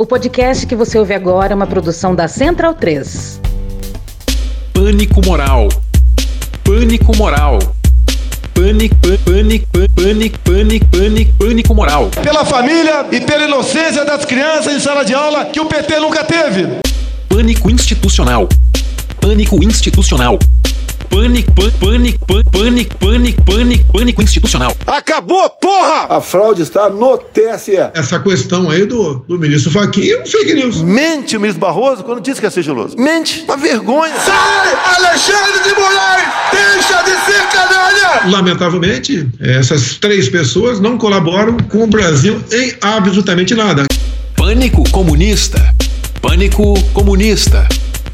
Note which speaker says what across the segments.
Speaker 1: O podcast que você ouve agora é uma produção da Central 3.
Speaker 2: Pânico Moral. Pânico Moral. Pânico, pânico, pânico, pânico, pânico, pânico moral.
Speaker 3: Pela família e pela inocência das crianças em sala de aula que o PT nunca teve.
Speaker 2: Pânico institucional. Pânico institucional. Pânico, pânico, pânico, pânico, pânico, pânico institucional.
Speaker 3: Acabou, porra!
Speaker 4: A fraude está no TSE.
Speaker 5: Essa questão aí do, do ministro Fachin é um fake news.
Speaker 4: Mente o ministro Barroso quando disse que é sigiloso. Mente. Uma vergonha.
Speaker 3: Sai, Alexandre de Moraes! Deixa de ser canalha!
Speaker 5: Lamentavelmente, essas três pessoas não colaboram com o Brasil em absolutamente nada.
Speaker 2: Pânico comunista. Pânico comunista.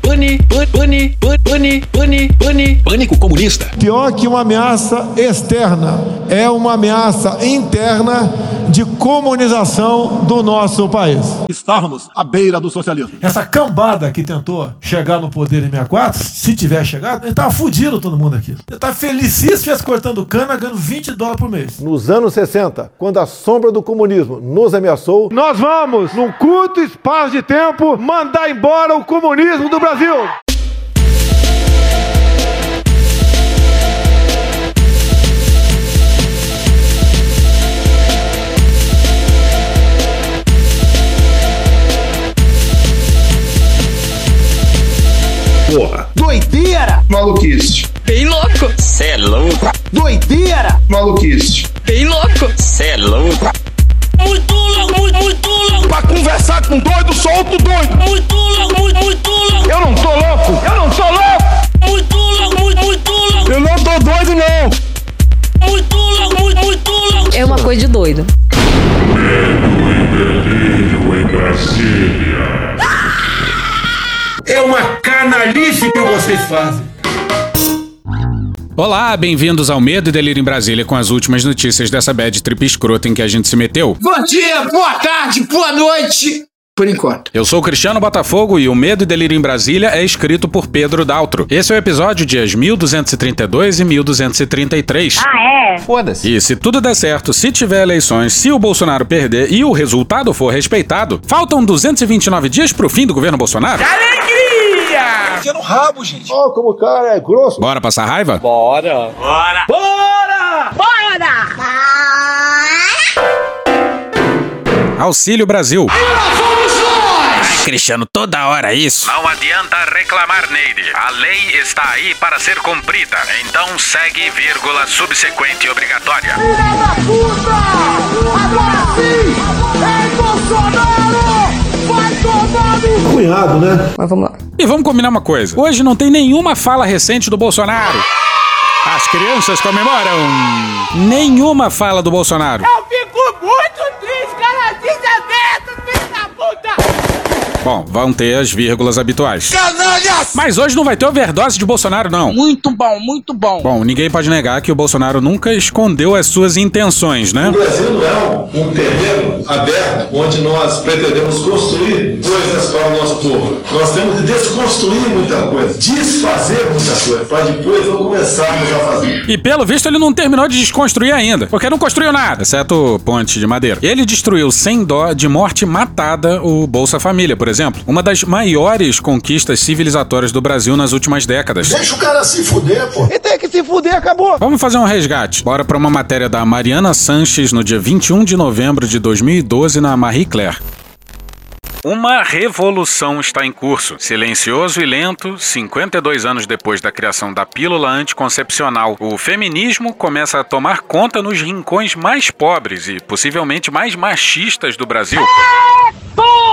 Speaker 2: Pane, pane, pane, pane, pane, pânico comunista.
Speaker 6: Pior que uma ameaça externa, é uma ameaça interna de comunização do nosso país.
Speaker 4: Estávamos à beira do socialismo.
Speaker 6: Essa cambada que tentou chegar no poder em 64, se tiver chegado, ele tava fudido todo mundo aqui. Ele tava felicíssimo, estivesse cortando cana, ganhando 20 dólares por mês.
Speaker 4: Nos anos 60, quando a sombra do comunismo nos ameaçou,
Speaker 6: Nós vamos, num curto espaço de tempo, mandar embora o comunismo do Brasil.
Speaker 3: Porra.
Speaker 7: Doideira!
Speaker 3: Maluquice.
Speaker 7: Bem louco!
Speaker 8: Cê é louco,
Speaker 7: Doideira!
Speaker 3: Maluquice.
Speaker 7: Bem louco!
Speaker 8: cê é louco,
Speaker 7: Muito louco, muito, muito louco!
Speaker 3: Pra conversar com doido, só outro doido.
Speaker 7: Muito louco, muito, muito louco!
Speaker 3: Eu não tô louco. Eu não tô louco.
Speaker 7: Muito louco, muito, muito louco!
Speaker 3: Eu não tô doido, não.
Speaker 7: Muito louco, muito, muito louco!
Speaker 9: É uma coisa de doido.
Speaker 3: Fazem.
Speaker 2: Olá, bem-vindos ao Medo e Delírio em Brasília com as últimas notícias dessa bad trip escrota em que a gente se meteu.
Speaker 7: Bom dia, boa tarde, boa noite! Por enquanto.
Speaker 2: Eu sou o Cristiano Botafogo e o Medo e Delírio em Brasília é escrito por Pedro Daltro. Esse é o episódio dias 1232 e 1233.
Speaker 9: Ah, é?
Speaker 2: E se tudo der certo, se tiver eleições, se o Bolsonaro perder e o resultado for respeitado, faltam 229 dias pro fim do governo Bolsonaro?
Speaker 4: Ó, como o cara é grosso.
Speaker 2: Bora passar raiva? Auxílio Brasil. Ai, Cristiano, toda hora isso. Não adianta reclamar, Neide. A lei está aí para ser cumprida. Então segue vírgula subsequente obrigatória.
Speaker 4: Cunhado, né?
Speaker 9: Mas vamos lá.
Speaker 2: E vamos combinar uma coisa. Hoje não tem nenhuma fala recente do Bolsonaro. As crianças comemoram. Nenhuma fala do Bolsonaro.
Speaker 7: Eu fico muito triste, cara! Desaberto, filho da puta!
Speaker 2: Bom, vão ter as vírgulas habituais.
Speaker 3: Canalhas!
Speaker 2: Mas hoje não vai ter overdose de Bolsonaro, não.
Speaker 7: Muito bom, muito bom!
Speaker 2: Bom, ninguém pode negar que o Bolsonaro nunca escondeu as suas intenções, né?
Speaker 10: O Brasil não é um, terreno aberto onde nós pretendemos construir coisas para o nosso povo. Nós temos que desconstruir muita coisa, desfazer muita coisa, para depois não começarmos a fazer.
Speaker 2: E pelo visto ele não terminou de desconstruir ainda, porque não construiu nada, exceto ponte de madeira. Ele destruiu sem dó de morte matada o Bolsa Família, por exemplo, uma das maiores conquistas civilizatórias do Brasil nas últimas décadas.
Speaker 3: Deixa o cara se fuder, pô.
Speaker 4: E tem que se fuder, acabou.
Speaker 2: Vamos fazer um resgate. Bora pra uma matéria da Mariana Sanches no dia 21 de novembro de 2012 na Marie Claire. Uma revolução está em curso. Silencioso e lento, 52 anos depois da criação da pílula anticoncepcional, o feminismo começa a tomar conta nos rincões mais pobres e possivelmente mais machistas do Brasil.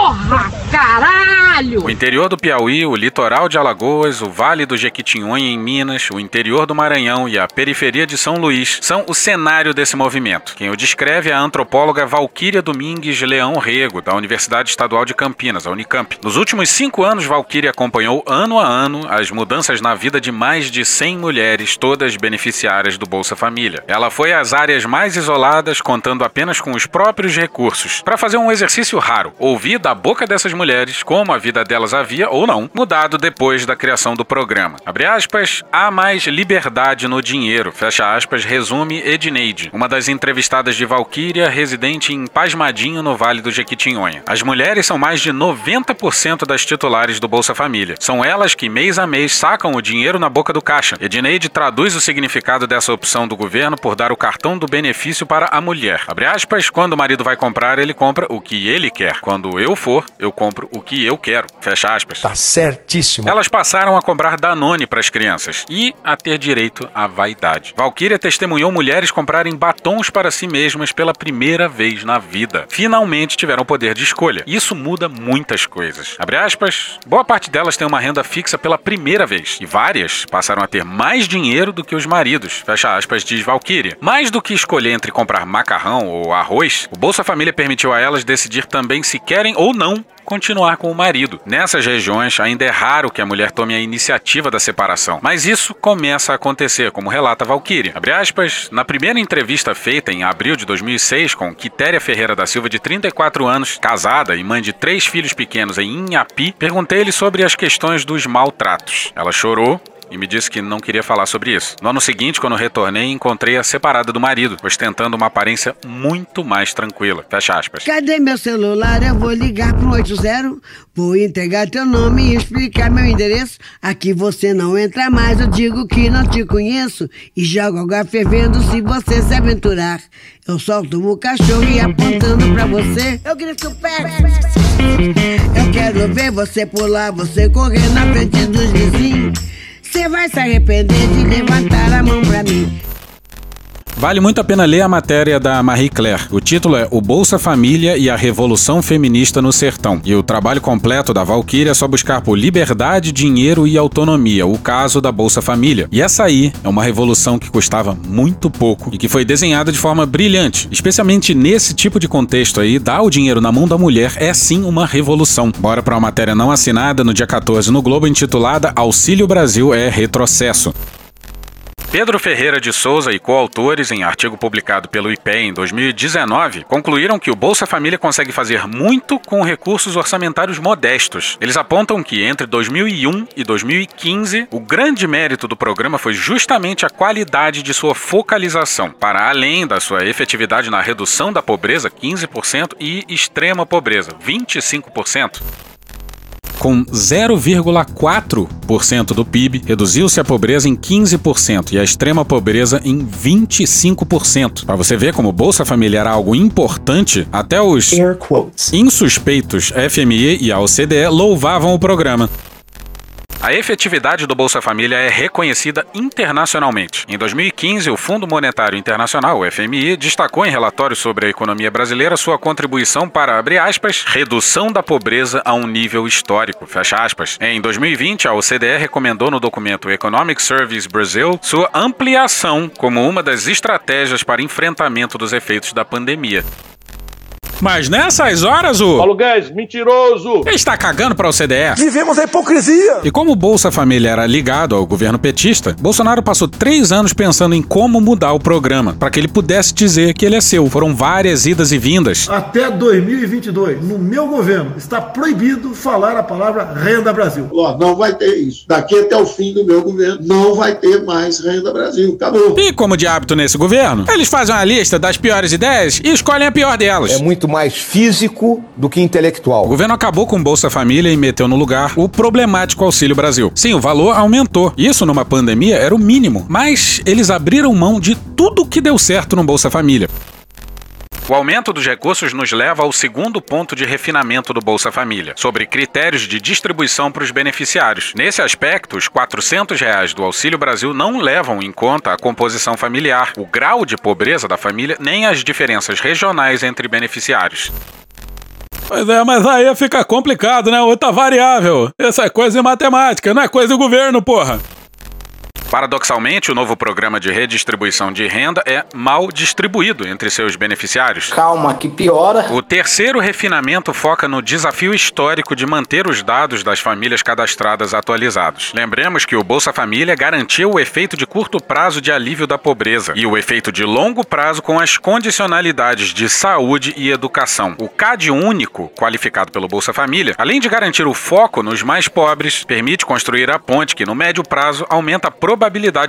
Speaker 9: Porra, caralho!
Speaker 2: O interior do Piauí, o litoral de Alagoas, o Vale do Jequitinhonha em Minas, o interior do Maranhão e a periferia de São Luís são o cenário desse movimento. Quem o descreve é a antropóloga Valquíria Domingues Leão Rego, da Universidade Estadual de Campinas, a Unicamp. Nos últimos cinco anos, Valquíria acompanhou ano a ano as mudanças na vida de mais de 100 mulheres, todas beneficiárias do Bolsa Família. Ela foi às áreas mais isoladas, contando apenas com os próprios recursos, para fazer um exercício raro, ouvir da boca dessas mulheres como a vida delas havia, ou não, mudado depois da criação do programa. Abre aspas, há mais liberdade no dinheiro, fecha aspas, resume Edneide, uma das entrevistadas de Valquíria, residente em Pasmadinho, no Vale do Jequitinhonha. As mulheres são mais de 90% das titulares do Bolsa Família. São elas que, mês a mês, sacam o dinheiro na boca do caixa. Edneide traduz o significado dessa opção do governo por dar o cartão do benefício para a mulher. Abre aspas, quando o marido vai comprar, ele compra o que ele quer. Quando eu for, eu compro o que eu quero. Fecha aspas.
Speaker 11: Tá certíssimo.
Speaker 2: Elas passaram a comprar Danone para as crianças e a ter direito à vaidade. Valkyria testemunhou mulheres comprarem batons para si mesmas pela primeira vez na vida. Finalmente tiveram poder de escolha. Isso muda muitas coisas. Abre aspas, boa parte delas tem uma renda fixa pela primeira vez e várias passaram a ter mais dinheiro do que os maridos. Fecha aspas, diz Valkyria. Mais do que escolher entre comprar macarrão ou arroz, o Bolsa Família permitiu a elas decidir também se querem ou não continuar com o marido. Nessas regiões, ainda é raro que a mulher tome a iniciativa da separação, mas isso começa a acontecer, como relata Valkyrie. Aspas, na primeira entrevista feita em abril de 2006 com Quitéria Ferreira da Silva, de 34 anos, casada e mãe de três filhos pequenos em Inhapi, perguntei-lhe sobre as questões dos maltratos. Ela chorou e me disse que não queria falar sobre isso. No ano seguinte, quando retornei, encontrei-a separada do marido, ostentando uma aparência muito mais tranquila. Fecha aspas.
Speaker 12: Cadê meu celular? Eu vou ligar pro 80, vou entregar teu nome e explicar meu endereço. Aqui você não entra mais, eu digo que não te conheço e jogo água fervendo se você se aventurar. Eu solto o cachorro e apontando pra você, eu grito pé. Eu quero ver você pular, você correr na frente dos vizinhos. Você vai se arrepender de levantar a mão pra mim.
Speaker 2: Vale muito a pena ler a matéria da Marie Claire. O título é O Bolsa Família e a Revolução Feminista no Sertão. E o trabalho completo da Valkyria é só buscar por liberdade, dinheiro e autonomia, o caso da Bolsa Família. E essa aí é uma revolução que custava muito pouco e que foi desenhada de forma brilhante. Especialmente nesse tipo de contexto aí, dar o dinheiro na mão da mulher é sim uma revolução. Bora para uma matéria não assinada no dia 14 no Globo intitulada Auxílio Brasil é retrocesso. Pedro Ferreira de Souza e coautores, em artigo publicado pelo IPE em 2019, concluíram que o Bolsa Família consegue fazer muito com recursos orçamentários modestos. Eles apontam que entre 2001 e 2015, o grande mérito do programa foi justamente a qualidade de sua focalização, para além da sua efetividade na redução da pobreza, 15%, e extrema pobreza, 25% com 0,4% do PIB, reduziu-se a pobreza em 15% e a extrema pobreza em 25%. Para você ver como o Bolsa Família era algo importante, até os insuspeitos FMI e a OCDE louvavam o programa. A efetividade do Bolsa Família é reconhecida internacionalmente. Em 2015, o Fundo Monetário Internacional, o FMI, destacou em relatório sobre a economia brasileira sua contribuição para, abre aspas, redução da pobreza a um nível histórico, fecha aspas. Em 2020, a OCDE recomendou no documento Economic Service Brazil sua ampliação como uma das estratégias para enfrentamento dos efeitos da pandemia. Mas nessas horas, o.
Speaker 13: Paulo Guedes, mentiroso!
Speaker 2: Ele está cagando para o CDE.
Speaker 4: Vivemos a hipocrisia!
Speaker 2: E como o Bolsa Família era ligado ao governo petista, Bolsonaro passou três anos pensando em como mudar o programa, para que ele pudesse dizer que ele é seu. Foram várias idas e vindas.
Speaker 6: Até 2022, no meu governo, está proibido falar a palavra Renda Brasil.
Speaker 14: Ó, não vai ter isso. Daqui até o fim do meu governo, não vai ter mais Renda Brasil. Acabou.
Speaker 2: E como de hábito nesse governo, eles fazem uma lista das piores ideias e escolhem a pior delas.
Speaker 11: É muito mais físico do que intelectual.
Speaker 2: O governo acabou com Bolsa Família e meteu no lugar o problemático Auxílio Brasil. Sim, o valor aumentou. Isso numa pandemia era o mínimo, mas eles abriram mão de tudo que deu certo no Bolsa Família. O aumento dos recursos nos leva ao segundo ponto de refinamento do Bolsa Família, sobre critérios de distribuição para os beneficiários. Nesse aspecto, os 400 reais do Auxílio Brasil não levam em conta a composição familiar, o grau de pobreza da família, nem as diferenças regionais entre beneficiários. Pois é, mas aí fica complicado, né? Outra variável. Essa é coisa de matemática, não é coisa do governo, porra. Paradoxalmente, o novo programa de redistribuição de renda é mal distribuído entre seus beneficiários.
Speaker 13: Calma, que piora.
Speaker 2: O terceiro refinamento foca no desafio histórico de manter os dados das famílias cadastradas atualizados. Lembremos que o Bolsa Família garantiu o efeito de curto prazo de alívio da pobreza e o efeito de longo prazo com as condicionalidades de saúde e educação. O CAD único, qualificado pelo Bolsa Família, além de garantir o foco nos mais pobres, permite construir a ponte que, no médio prazo, aumenta a probabilidade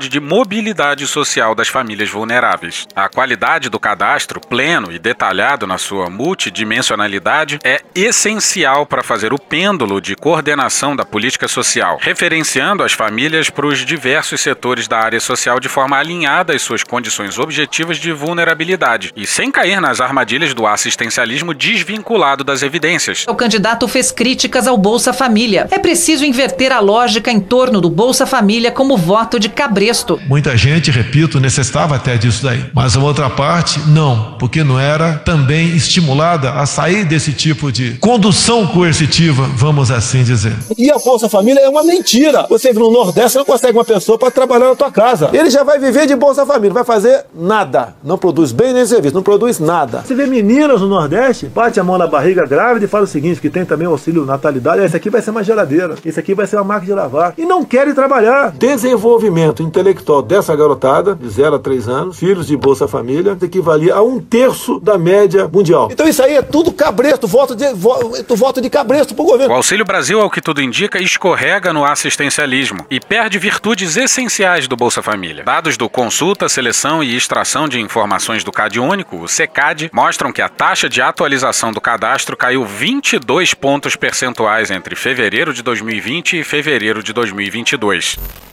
Speaker 2: de mobilidade social das famílias vulneráveis. A qualidade do cadastro, pleno e detalhado na sua multidimensionalidade, é essencial para fazer o pêndulo de coordenação da política social, referenciando as famílias para os diversos setores da área social de forma alinhada às suas condições objetivas de vulnerabilidade e sem cair nas armadilhas do assistencialismo desvinculado das evidências.
Speaker 15: O candidato fez críticas ao Bolsa Família. É preciso inverter a lógica em torno do Bolsa Família como voto de cabresto.
Speaker 6: Muita gente, repito, necessitava até disso daí. Mas a outra parte, não, porque não era também estimulada a sair desse tipo de condução coercitiva, vamos assim dizer.
Speaker 4: E a Bolsa Família é uma mentira. Você no Nordeste não consegue uma pessoa para trabalhar na tua casa. Ele já vai viver de Bolsa Família, não vai fazer nada. Não produz bem nem serviço, não produz nada. Você vê meninas no Nordeste, bate a mão na barriga grávida e fala o seguinte, que tem também o auxílio natalidade, esse aqui vai ser uma geladeira, esse aqui vai ser uma máquina de lavar. E não querem trabalhar. Desenvolvimento intelectual dessa garotada, de 0 a 3 anos, filhos de Bolsa Família, equivalia a um terço da média mundial. Então isso aí é tudo cabresto, voto de, voto, voto de cabresto pro governo.
Speaker 2: O Auxílio Brasil, ao que tudo indica, escorrega no assistencialismo e perde virtudes essenciais do Bolsa Família. Dados do Consulta, Seleção e Extração de Informações do CAD Único, o SECAD, mostram que a taxa de atualização do cadastro caiu 22 pontos percentuais entre fevereiro de 2020 e fevereiro de 2022.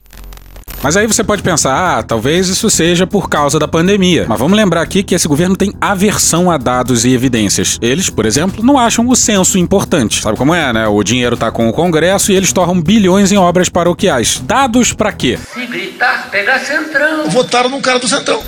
Speaker 2: Mas aí você pode pensar, ah, talvez isso seja por causa da pandemia. Mas vamos lembrar aqui que esse governo tem aversão a dados e evidências. Eles, por exemplo, não acham o censo importante. Sabe como é, né? O dinheiro tá com o Congresso e eles torram bilhões em obras paroquiais. Dados para quê?
Speaker 16: Se gritar, pega centrão.
Speaker 3: Votaram num cara do centrão.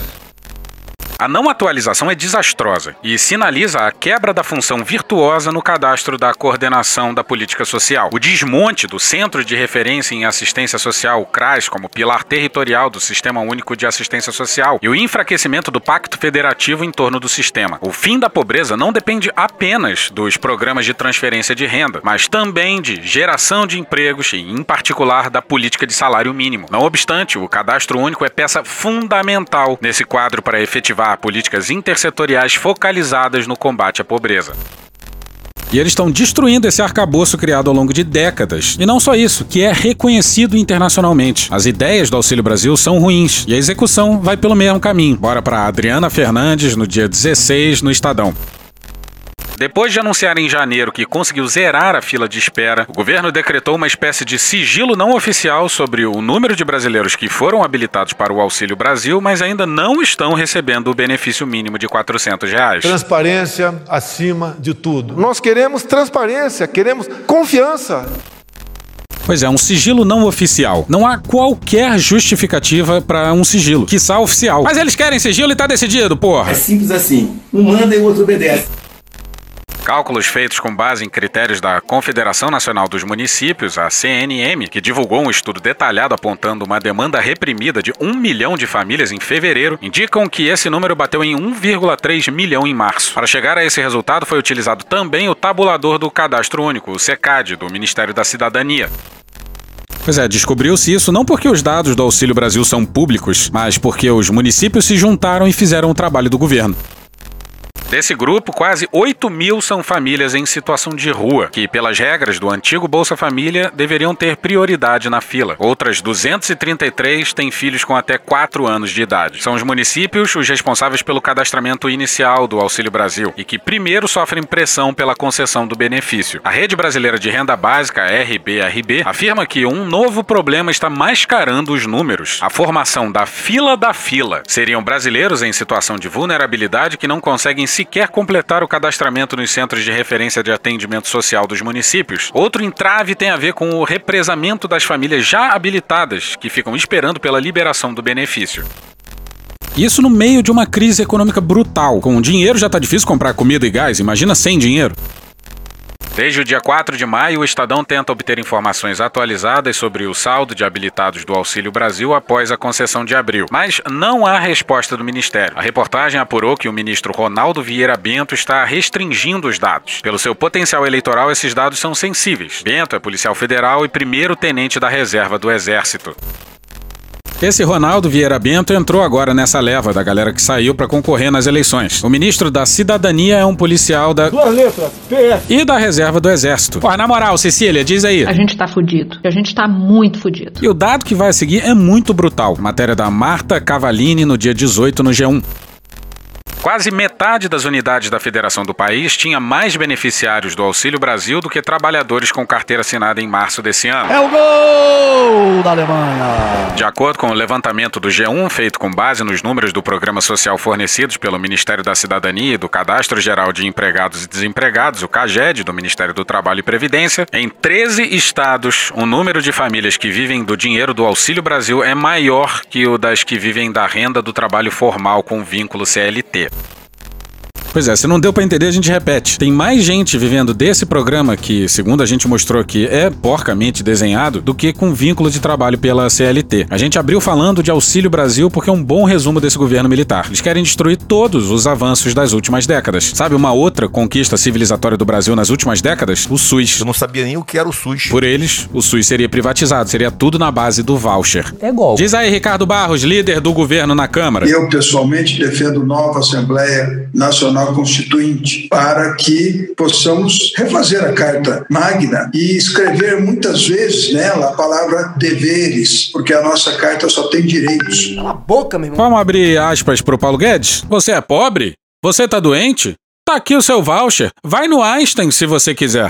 Speaker 2: A não atualização é desastrosa e sinaliza a quebra da função virtuosa no cadastro da coordenação da política social. O desmonte do Centro de Referência em Assistência Social, o CRAS, como pilar territorial do Sistema Único de Assistência Social, e o enfraquecimento do Pacto Federativo em torno do sistema. O fim da pobreza não depende apenas dos programas de transferência de renda, mas também de geração de empregos e, em particular, da política de salário mínimo. Não obstante, o cadastro único é peça fundamental nesse quadro para efetivar políticas intersetoriais focalizadas no combate à pobreza. E eles estão destruindo esse arcabouço criado ao longo de décadas. E não só isso, que é reconhecido internacionalmente. As ideias do Auxílio Brasil são ruins e a execução vai pelo mesmo caminho. Bora para Adriana Fernandes no dia 16 no Estadão. Depois de anunciar em janeiro que conseguiu zerar a fila de espera, o governo decretou uma espécie de sigilo não oficial sobre o número de brasileiros que foram habilitados para o Auxílio Brasil, mas ainda não estão recebendo o benefício mínimo de 400 reais.
Speaker 4: Transparência acima de tudo. Nós queremos transparência, queremos confiança.
Speaker 2: Pois é, um sigilo não oficial. Não há qualquer justificativa para um sigilo, quiçá oficial. Mas eles querem sigilo e tá decidido, porra.
Speaker 13: É simples assim. Um manda e o outro obedece.
Speaker 2: Cálculos feitos com base em critérios da Confederação Nacional dos Municípios, a CNM, que divulgou um estudo detalhado apontando uma demanda reprimida de um milhão de famílias em fevereiro, indicam que esse número bateu em 1,3 milhão em março. Para chegar a esse resultado, foi utilizado também o tabulador do Cadastro Único, o SECAD, do Ministério da Cidadania. Pois é, descobriu-se isso não porque os dados do Auxílio Brasil são públicos, mas porque os municípios se juntaram e fizeram o trabalho do governo. Desse grupo, quase 8 mil são famílias em situação de rua, que, pelas regras do antigo Bolsa Família, deveriam ter prioridade na fila. Outras 233 têm filhos com até 4 anos de idade. São os municípios os responsáveis pelo cadastramento inicial do Auxílio Brasil e que primeiro sofrem pressão pela concessão do benefício. A Rede Brasileira de Renda Básica, RBRB, afirma que um novo problema está mascarando os números. A formação da fila da fila. Seriam brasileiros em situação de vulnerabilidade que não conseguem se sequer completar o cadastramento nos centros de referência de atendimento social dos municípios. Outro entrave tem a ver com o represamento das famílias já habilitadas, que ficam esperando pela liberação do benefício. Isso no meio de uma crise econômica brutal. Com dinheiro já está difícil comprar comida e gás, imagina sem dinheiro. Desde o dia 4 de maio, o Estadão tenta obter informações atualizadas sobre o saldo de habilitados do Auxílio Brasil após a concessão de abril. Mas não há resposta do Ministério. A reportagem apurou que o ministro Ronaldo Vieira Bento está restringindo os dados. Pelo seu potencial eleitoral, esses dados são sensíveis. Bento é policial federal e primeiro tenente da reserva do Exército. Esse Ronaldo Vieira Bento entrou agora nessa leva da galera que saiu para concorrer nas eleições. O ministro da Cidadania é um policial da.
Speaker 4: Duas letras, PF.
Speaker 2: E da reserva do Exército. Pô, na moral, Cecília, diz aí.
Speaker 17: A gente tá fudido. A gente tá muito fudido.
Speaker 2: E o dado que vai seguir é muito brutal. Matéria da Marta Cavalini no dia 18 no G1. Quase metade das unidades da federação do país tinha mais beneficiários do Auxílio Brasil do que trabalhadores com carteira assinada em março desse ano.
Speaker 4: É o gol da Alemanha!
Speaker 2: De acordo com o levantamento do G1, feito com base nos números do programa social fornecidos pelo Ministério da Cidadania e do Cadastro Geral de Empregados e Desempregados, o CAGED, do Ministério do Trabalho e Previdência, em 13 estados, o número de famílias que vivem do dinheiro do Auxílio Brasil é maior que o das que vivem da renda do trabalho formal com vínculo CLT. Pois é, se não deu para entender, a gente repete. Tem mais gente vivendo desse programa que, segundo a gente mostrou aqui, é porcamente desenhado, do que com vínculo de trabalho pela CLT. A gente abriu falando de Auxílio Brasil porque é um bom resumo desse governo militar. Eles querem destruir todos os avanços das últimas décadas. Sabe uma outra conquista civilizatória do Brasil nas últimas décadas? O SUS.
Speaker 18: Eu não sabia nem o que era o SUS.
Speaker 2: Por eles, o SUS seria privatizado, seria tudo na base do voucher.
Speaker 18: É igual.
Speaker 2: Diz aí, Ricardo Barros, líder do governo na Câmara.
Speaker 19: Eu, pessoalmente, defendo nova Assembleia Nacional Constituinte para que possamos refazer a Carta Magna e escrever muitas vezes nela a palavra deveres, porque a nossa carta só tem direitos.
Speaker 18: Cala a boca, meu irmão.
Speaker 2: Vamos abrir aspas pro Paulo Guedes? Você é pobre? Você tá doente? Tá aqui o seu voucher. Vai no Einstein se você quiser.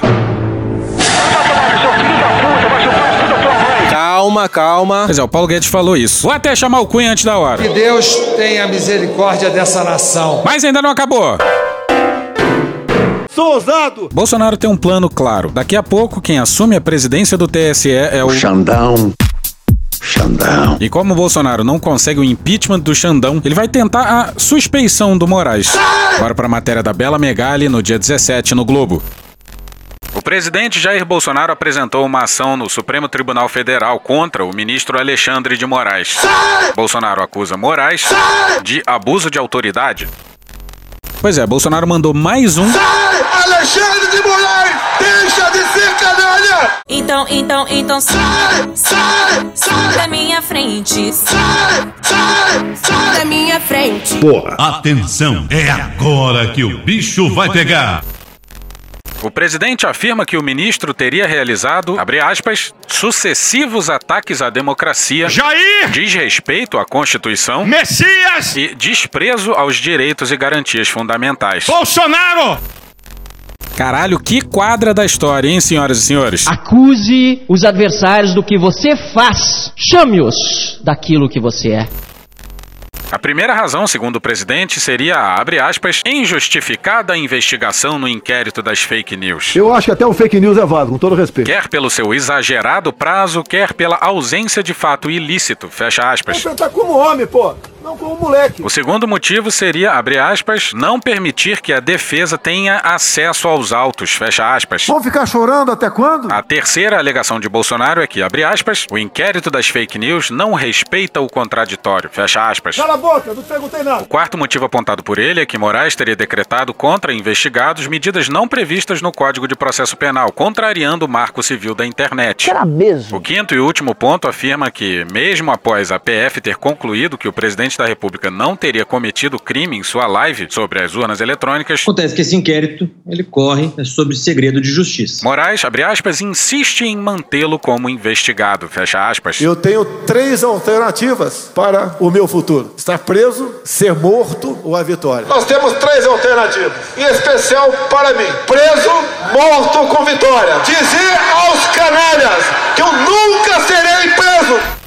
Speaker 11: Calma, calma.
Speaker 2: Pois é, o Paulo Guedes falou isso. Vou até chamar o Cunha antes da hora.
Speaker 20: Que Deus tenha misericórdia dessa nação.
Speaker 2: Mas ainda não acabou.
Speaker 4: Sou ousado!
Speaker 2: Bolsonaro tem um plano claro. Daqui a pouco, quem assume a presidência do TSE é o.
Speaker 14: Xandão. Xandão.
Speaker 2: E como o Bolsonaro não consegue o impeachment do Xandão, ele vai tentar a suspeição do Moraes. Agora para a matéria da Bela Megali no dia 17 no Globo. O presidente Jair Bolsonaro apresentou uma ação no Supremo Tribunal Federal contra o ministro Alexandre de Moraes. Bolsonaro acusa Moraes de abuso de autoridade. Pois é, Bolsonaro mandou mais um.
Speaker 3: Sai, Alexandre de Moraes! Deixa de ser canalha!
Speaker 21: Então, então, então sai, sai, sai da minha frente. Sai, sai, sai da minha frente.
Speaker 22: Porra. Atenção, é agora que o bicho vai pegar.
Speaker 2: O presidente afirma que o ministro teria realizado, abre aspas, sucessivos ataques à democracia,
Speaker 22: Jair!
Speaker 2: desrespeito à Constituição,
Speaker 22: Messias!
Speaker 2: e desprezo aos direitos e garantias fundamentais.
Speaker 22: Bolsonaro!
Speaker 2: Caralho, que quadra da história, hein, senhoras e senhores?
Speaker 23: Acuse os adversários do que você faz. Chame-os daquilo que você é.
Speaker 2: A primeira razão, segundo o presidente, seria a, abre aspas, injustificada investigação no inquérito das fake news.
Speaker 4: Eu acho que até um fake news é válido, com todo respeito.
Speaker 2: Quer pelo seu exagerado prazo, quer pela ausência de fato ilícito, fecha aspas.
Speaker 4: Você tá como homem, pô, não como moleque.
Speaker 2: O segundo motivo seria, abre aspas, não permitir que a defesa tenha acesso aos autos, fecha aspas.
Speaker 4: Vão ficar chorando até quando?
Speaker 2: A terceira alegação de Bolsonaro é que, abre aspas, o inquérito das fake news não respeita o contraditório, fecha aspas.
Speaker 4: Cala a boca, não te perguntei nada.
Speaker 2: O quarto motivo apontado por ele é que Moraes teria decretado contra investigados medidas não previstas no Código de Processo Penal, contrariando o marco civil da internet.
Speaker 23: Será mesmo?
Speaker 2: O quinto e último ponto afirma que, mesmo após a PF ter concluído que o presidente da República não teria cometido crime em sua live sobre as urnas eletrônicas,
Speaker 24: Acontece que esse inquérito, ele corre sobre segredo de justiça.
Speaker 2: Moraes, abre aspas, insiste em mantê-lo como investigado, fecha aspas.
Speaker 4: Eu tenho três alternativas para o meu futuro: estar preso, ser morto ou a vitória.
Speaker 3: Nós temos três alternativas, em especial para mim: preso, morto com vitória. Dizer aos canalhas que eu nunca serei preso.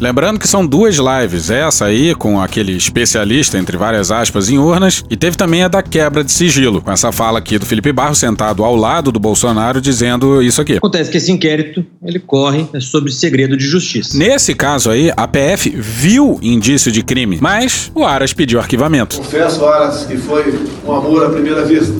Speaker 2: Lembrando que são duas lives, essa aí com aquele especialista, entre várias aspas, em urnas, e teve também a da quebra de sigilo, com essa fala aqui do Felipe Barro sentado ao lado do Bolsonaro dizendo isso aqui.
Speaker 24: Acontece que esse inquérito, ele corre sobre segredo de justiça.
Speaker 2: Nesse caso aí, a PF viu indício de crime, mas o Aras pediu arquivamento.
Speaker 14: Confesso, Aras, que foi um amor à primeira vista.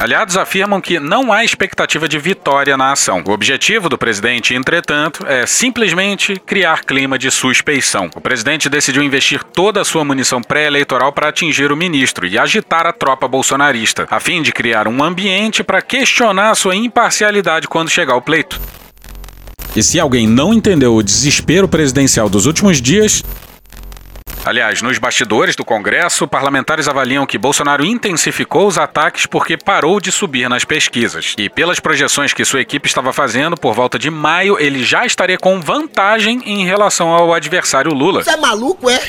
Speaker 2: Aliados afirmam que não há expectativa de vitória na ação. O objetivo do presidente, entretanto, é simplesmente criar clima de suspeição. O presidente decidiu investir toda a sua munição pré-eleitoral para atingir o ministro e agitar a tropa bolsonarista, a fim de criar um ambiente para questionar sua imparcialidade quando chegar o pleito. E se alguém não entendeu o desespero presidencial dos últimos dias, Aliás, nos bastidores do Congresso, parlamentares avaliam que Bolsonaro intensificou os ataques porque parou de subir nas pesquisas. E pelas projeções que sua equipe estava fazendo, por volta de maio, ele já estaria com vantagem em relação ao adversário Lula.
Speaker 25: Você é maluco, é?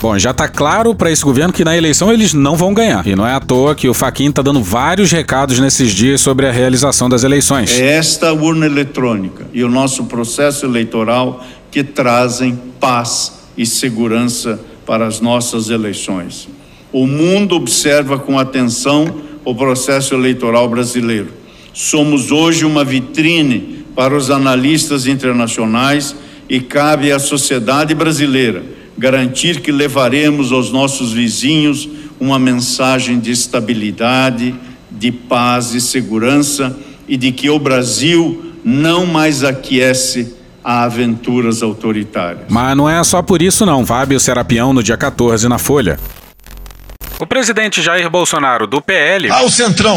Speaker 2: Bom, já tá claro para esse governo que na eleição eles não vão ganhar. E não é à toa que o Faquin tá dando vários recados nesses dias sobre a realização das eleições.
Speaker 26: É esta urna eletrônica e o nosso processo eleitoral que trazem paz e segurança para as nossas eleições. O mundo observa com atenção o processo eleitoral brasileiro. Somos hoje uma vitrine para os analistas internacionais e cabe à sociedade brasileira garantir que levaremos aos nossos vizinhos uma mensagem de estabilidade, de paz e segurança e de que o Brasil não mais aquece a aventuras autoritárias.
Speaker 2: Mas não é só por isso não, Fábio Serapião no dia 14 na Folha. O presidente Jair Bolsonaro, do PL,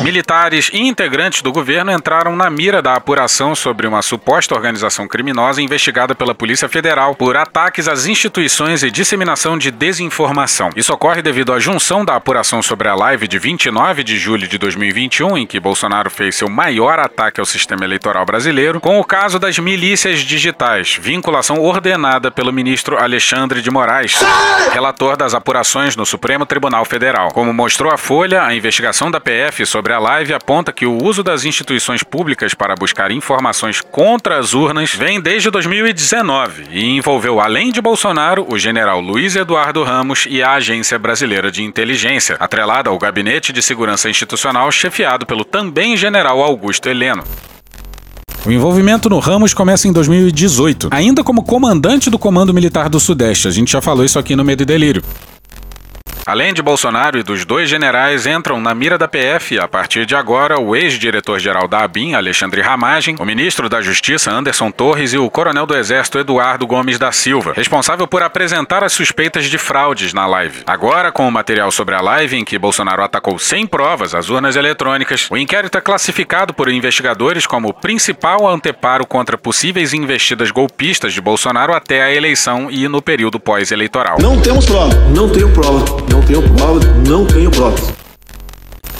Speaker 2: militares e integrantes do governo entraram na mira da apuração sobre uma suposta organização criminosa investigada pela Polícia Federal por ataques às instituições e disseminação de desinformação. Isso ocorre devido à junção da apuração sobre a live de 29 de julho de 2021, em que Bolsonaro fez seu maior ataque ao sistema eleitoral brasileiro, com o caso das milícias digitais, vinculação ordenada pelo ministro Alexandre de Moraes, relator das apurações no Supremo Tribunal Federal. Como mostrou a Folha, a investigação da PF sobre a live aponta que o uso das instituições públicas para buscar informações contra as urnas vem desde 2019 e envolveu, além de Bolsonaro, o general Luiz Eduardo Ramos e a Agência Brasileira de Inteligência, atrelada ao Gabinete de Segurança Institucional chefiado pelo também general Augusto Heleno. O envolvimento no Ramos começa em 2018, ainda como comandante do Comando Militar do Sudeste. A gente já falou isso aqui no Medo e Delírio. Além de Bolsonaro e dos dois generais, entram na mira da PF, a partir de agora, o ex-diretor-geral da ABIN, Alexandre Ramagem, o ministro da Justiça, Anderson Torres, e o coronel do Exército, Eduardo Gomes da Silva, responsável por apresentar as suspeitas de fraudes na live. Agora, com o material sobre a live em que Bolsonaro atacou sem provas as urnas eletrônicas, o inquérito é classificado por investigadores como o principal anteparo contra possíveis investidas golpistas de Bolsonaro até a eleição e no período pós-eleitoral.
Speaker 4: Não temos prova. Não tenho prova. Não tenho prova. Não tenho provas.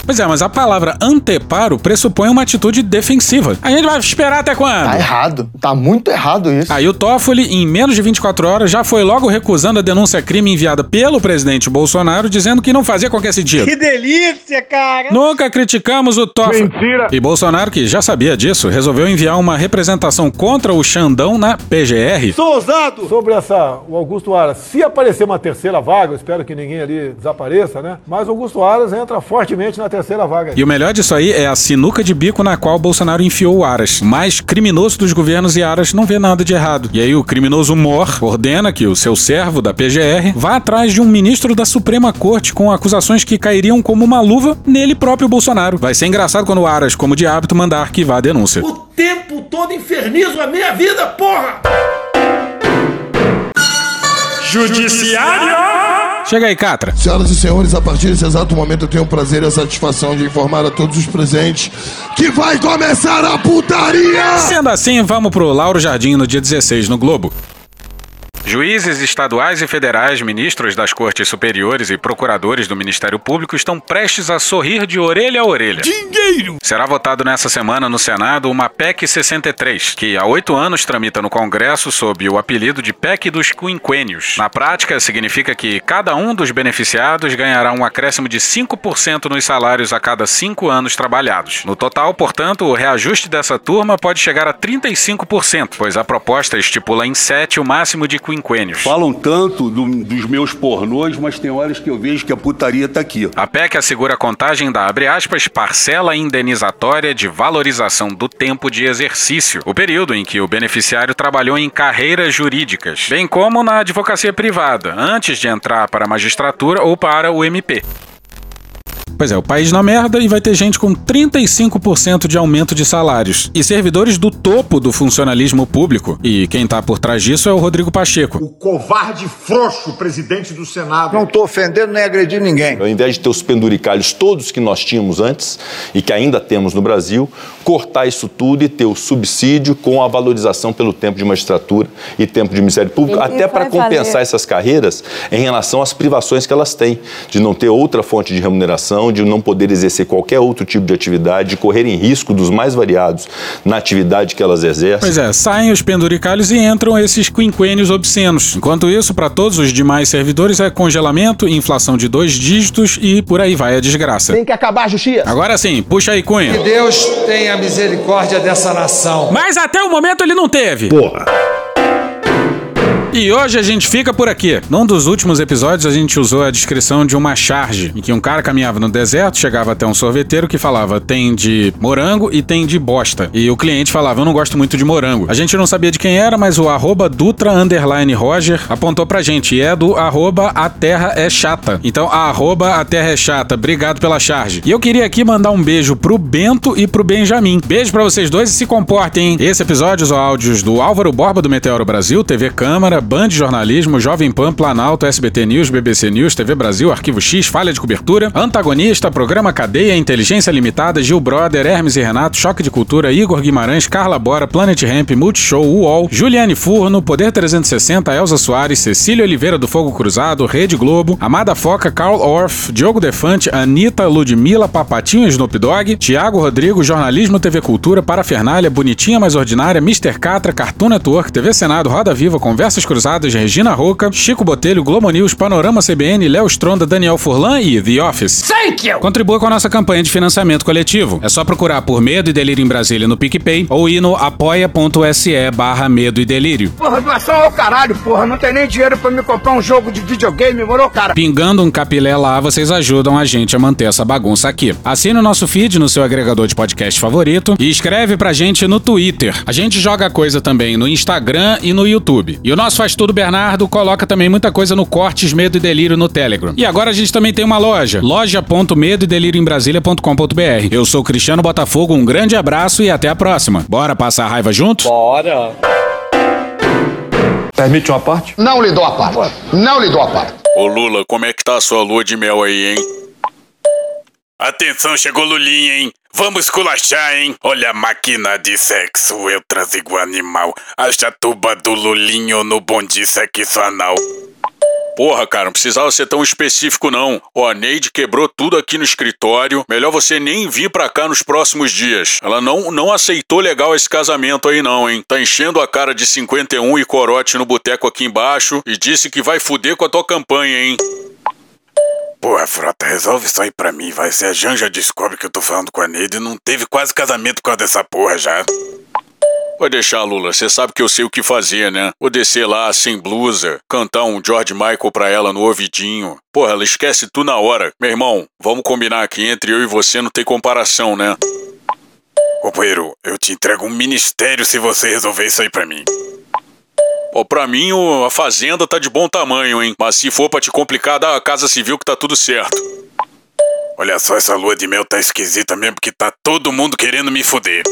Speaker 2: Pois é, mas a palavra anteparo pressupõe uma atitude defensiva. A gente vai esperar até quando?
Speaker 27: Tá errado. Tá muito errado isso.
Speaker 2: Aí o Toffoli, em menos de 24 horas, já foi logo recusando a denúncia crime enviada pelo presidente Bolsonaro, dizendo que não fazia qualquer sentido.
Speaker 25: Que delícia, cara!
Speaker 2: Nunca criticamos o Toffoli.
Speaker 25: Mentira.
Speaker 2: E Bolsonaro, que já sabia disso, resolveu enviar uma representação contra o Xandão na PGR.
Speaker 4: Sou ousado! Sobre essa, o Augusto Aras, se aparecer uma terceira vaga, eu espero que ninguém ali desapareça, né? Mas o Augusto Aras entra fortemente na terceira vaga.
Speaker 2: E o melhor disso aí é a sinuca de bico na qual Bolsonaro enfiou o Aras. O mais criminoso dos governos e Aras não vê nada de errado. E aí o criminoso Mor ordena que o seu servo da PGR vá atrás de um ministro da Suprema Corte com acusações que cairiam como uma luva nele próprio Bolsonaro. Vai ser engraçado quando o Aras, como de hábito, mandar arquivar a denúncia.
Speaker 25: O tempo todo infernizo a minha vida, porra! Judiciário!
Speaker 2: Chega aí, Catra.
Speaker 28: Senhoras e senhores, a partir desse exato momento eu tenho o prazer e a satisfação de informar a todos os presentes que vai começar a putaria!
Speaker 2: Sendo assim, vamos pro Lauro Jardim no dia 16 no Globo. Juízes estaduais e federais, ministros das cortes superiores e procuradores do Ministério Público estão prestes a sorrir de orelha a orelha.
Speaker 25: Dinheiro!
Speaker 2: Será votado nessa semana no Senado uma PEC 63, que há oito anos tramita no Congresso sob o apelido de PEC dos Quinquênios. Na prática, significa que cada um dos beneficiados ganhará um acréscimo de 5% nos salários a cada cinco anos trabalhados. No total, portanto, o reajuste dessa turma pode chegar a 35%, pois a proposta estipula em 7 o máximo de quinquênios.
Speaker 29: Falam tanto do- dos meus pornôs, mas tem horas que eu vejo que a putaria tá aqui.
Speaker 2: A PEC assegura a contagem da, abre aspas, parcela indenizatória de valorização do tempo de exercício, o período em que o beneficiário trabalhou em carreiras jurídicas, bem como na advocacia privada, antes de entrar para a magistratura ou para o MP. Pois é, o país na merda e vai ter gente com 35% de aumento de salários. E servidores do topo do funcionalismo público. E quem tá por trás disso é o Rodrigo Pacheco.
Speaker 30: O covarde frouxo presidente do Senado.
Speaker 31: Não tô ofendendo nem agredindo ninguém.
Speaker 32: Ao invés de ter os penduricalhos todos que nós tínhamos antes e que ainda temos no Brasil, cortar isso tudo e ter o subsídio com a valorização pelo tempo de magistratura e tempo de Ministério Público, até para compensar valer. essas carreiras em relação às privações que elas têm, de não ter outra fonte de remuneração, de não poder exercer qualquer outro tipo de atividade, de correrem risco dos mais variados na atividade que elas exercem.
Speaker 2: Pois é, saem os penduricalhos e entram esses quinquênios obscenos. Enquanto isso, para todos os demais servidores é congelamento, inflação de dois dígitos e por aí vai a desgraça.
Speaker 11: Tem que acabar a justiça.
Speaker 2: Agora sim, puxa aí, Cunha.
Speaker 20: Que Deus tenha misericórdia dessa nação.
Speaker 2: Mas até o momento ele não teve.
Speaker 30: Porra.
Speaker 2: E hoje a gente fica por aqui. Num dos últimos episódios a gente usou a descrição de uma charge, em que um cara caminhava no deserto, chegava até um sorveteiro que falava tem de morango e tem de bosta. E o cliente falava, eu não gosto muito de morango. A gente não sabia de quem era, mas o arroba Dutra Roger apontou pra gente. E é do arroba A Terra é Chata. Então, arroba A Terra é Chata. Obrigado pela charge. E eu queria aqui mandar um beijo pro Bento e pro Benjamin. Beijo para vocês dois e se comportem, hein? Esse episódio os áudios do Álvaro Borba do Meteoro Brasil, TV Câmara, Band Jornalismo, Jovem Pan, Planalto, SBT News, BBC News, TV Brasil, Arquivo X, Falha de Cobertura, Antagonista, Programa Cadeia, Inteligência Limitada, Gil Brother, Hermes e Renato, Choque de Cultura, Igor Guimarães, Carla Bora, Planet Ramp, Multishow, UOL, Juliane Furno, Poder 360, Elza Soares, Cecília Oliveira do Fogo Cruzado, Rede Globo, Amada Foca, Carl Orff, Diogo Defante, Anitta, Ludmilla, Papatinho Snoop Dogg, Tiago Rodrigo, Jornalismo, TV Cultura, Parafernália, Bonitinha Mais Ordinária, Mr. Catra, Cartoon Network, TV Senado, Roda Viva, Conversas Cruzadas, Regina Roca, Chico Botelho, Globo News, Panorama CBN, Léo Stronda, Daniel Furlan e The Office.
Speaker 11: Thank you!
Speaker 2: Contribua com a nossa campanha de financiamento coletivo. É só procurar por Medo e Delírio em Brasília no PicPay ou ir no apoia.se barra Medo e Delírio.
Speaker 11: Porra, doação ao caralho, porra. Não tem nem dinheiro pra me comprar um jogo de videogame, morou, cara?
Speaker 2: Pingando um capilé lá, vocês ajudam a gente a manter essa bagunça aqui. Assine o nosso feed no seu agregador de podcast favorito e escreve pra gente no Twitter. A gente joga coisa também no Instagram e no YouTube. E o nosso Faz Tudo Bernardo coloca também muita coisa no Cortes Medo e Delírio no Telegram. E agora a gente também tem uma loja, loja.medo e delírio em Brasília.com.br. Eu sou Cristiano Botafogo, um grande abraço e até a próxima. Bora passar a raiva junto?
Speaker 11: Bora!
Speaker 30: Permite uma parte?
Speaker 11: Não lhe dou a parte. Não lhe dou a parte.
Speaker 2: Ô Lula, como é que tá a sua lua de mel aí, hein? Atenção, chegou Lulinha, hein? Vamos culachar, hein? Olha a máquina de sexo, eu trazigo o animal. A chatuba do Lulinho no bonde sexo anal. Porra, cara, não precisava ser tão específico, não. Ó, a Neide quebrou tudo aqui no escritório. Melhor você nem vir pra cá nos próximos dias. Ela não, não aceitou legal esse casamento aí, não, hein? Tá enchendo a cara de 51 e corote no boteco aqui embaixo e disse que vai fuder com a tua campanha, hein? Porra, Frota, resolve isso aí pra mim, vai. Se a Janja descobre que eu tô falando com a Neide, não teve quase casamento por causa dessa porra já. Pode deixar, Lula. Você sabe que eu sei o que fazer, né? Vou descer lá sem blusa, cantar um George Michael pra ela no ouvidinho. Porra, ela esquece tu na hora. Meu irmão, vamos combinar que entre eu e você não tem comparação, né? Companheiro, eu te entrego um ministério se você resolver isso aí pra mim. Ó, pra mim a fazenda tá de bom tamanho, hein? Mas se for pra te complicar, dá a casa civil que tá tudo certo. Olha só, essa lua de mel tá esquisita mesmo, porque tá todo mundo querendo me fuder.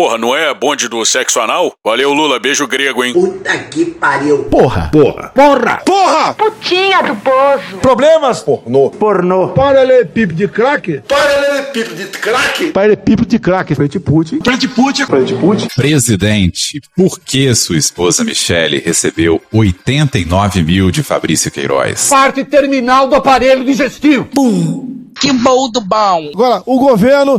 Speaker 2: Porra, não é bonde do sexo anal? Valeu, Lula, beijo grego, hein?
Speaker 11: Puta que pariu.
Speaker 30: Porra. Porra.
Speaker 11: Porra.
Speaker 30: Porra.
Speaker 17: Putinha do poço.
Speaker 30: Problemas?
Speaker 11: Pornô.
Speaker 30: Pornô.
Speaker 11: Paralelepípedo de crack?
Speaker 14: Paralelepípedo de crack?
Speaker 30: Paralelepípedo de crack.
Speaker 11: Frente Putin.
Speaker 30: Frente Putin.
Speaker 11: Frente Putin.
Speaker 33: Presidente, por que sua esposa Michele recebeu 89 mil de Fabrício Queiroz?
Speaker 11: Parte terminal do aparelho digestivo.
Speaker 17: Pum. Que bom do bom.
Speaker 30: Agora, o governo